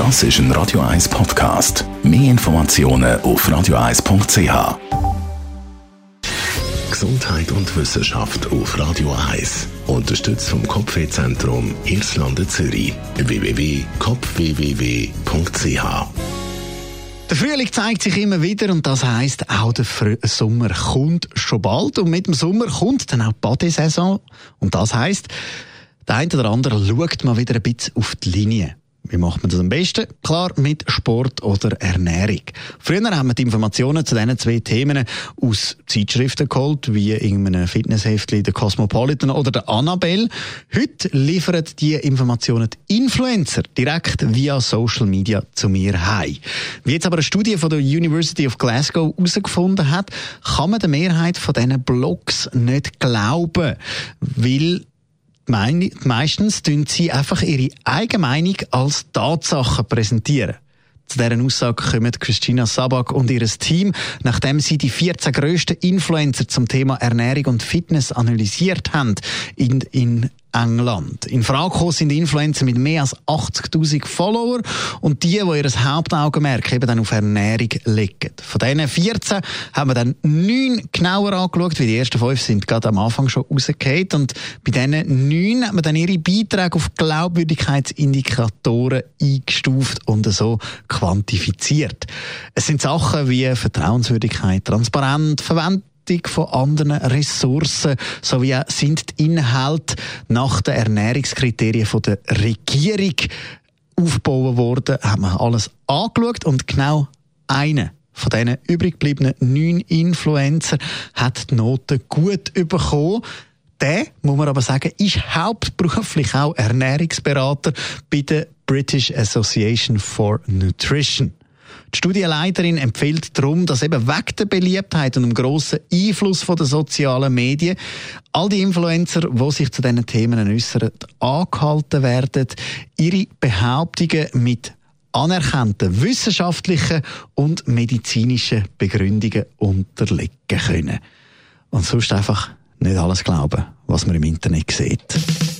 Das ist ein Radio 1 Podcast. Mehr Informationen auf radio1.ch. Gesundheit und Wissenschaft auf Radio 1. Unterstützt vom Kopfwehzentrum Irlande Zürich. www.kopfwww.ch der Frühling zeigt sich immer wieder und das heißt auch der Frü Sommer kommt schon bald und mit dem Sommer kommt dann auch die Badesaison und das heißt der eine oder andere schaut mal wieder ein bisschen auf die Linie. Wie macht man das am besten? Klar, mit Sport oder Ernährung. Früher haben wir die Informationen zu diesen zwei Themen aus Zeitschriften geholt, wie irgendeinem Fitnesshäftchen, der Cosmopolitan oder der Annabelle. Heute liefern die Informationen die Influencer direkt via Social Media zu mir heim. Wie jetzt aber eine Studie von der University of Glasgow herausgefunden hat, kann man der Mehrheit von diesen Blogs nicht glauben, weil meistens tun sie einfach ihre eigene Meinung als Tatsache präsentieren. Zu deren Aussage kommen Christina Sabak und ihr Team, nachdem sie die 14 grössten Influencer zum Thema Ernährung und Fitness analysiert haben in, in England. In Frage sind Influencer mit mehr als 80.000 Follower und die, die ihr Hauptaugenmerk eben dann auf Ernährung legen. Von diesen 14 haben wir dann neun genauer angeschaut, weil die ersten fünf sind gerade am Anfang schon rausgefallen und bei diesen neun hat man dann ihre Beiträge auf Glaubwürdigkeitsindikatoren eingestuft und so quantifiziert. Es sind Sachen wie Vertrauenswürdigkeit, Transparenz, Verwendung von anderen Ressourcen sowie sind die Inhalte nach den Ernährungskriterien von der Regierung aufgebaut worden, haben wir alles angeschaut und genau eine von diesen übrig gebliebenen neun Influencer hat die Noten gut bekommen. Der, muss man aber sagen, ist hauptberuflich auch Ernährungsberater bei der British Association for Nutrition. Die Studienleiterin empfiehlt darum, dass eben wegen der Beliebtheit und dem grossen Einfluss der sozialen Medien all die Influencer, die sich zu diesen Themen äußern, angehalten werden, ihre Behauptungen mit anerkannten wissenschaftlichen und medizinischen Begründungen unterlegen können. Und sonst einfach nicht alles glauben, was man im Internet sieht.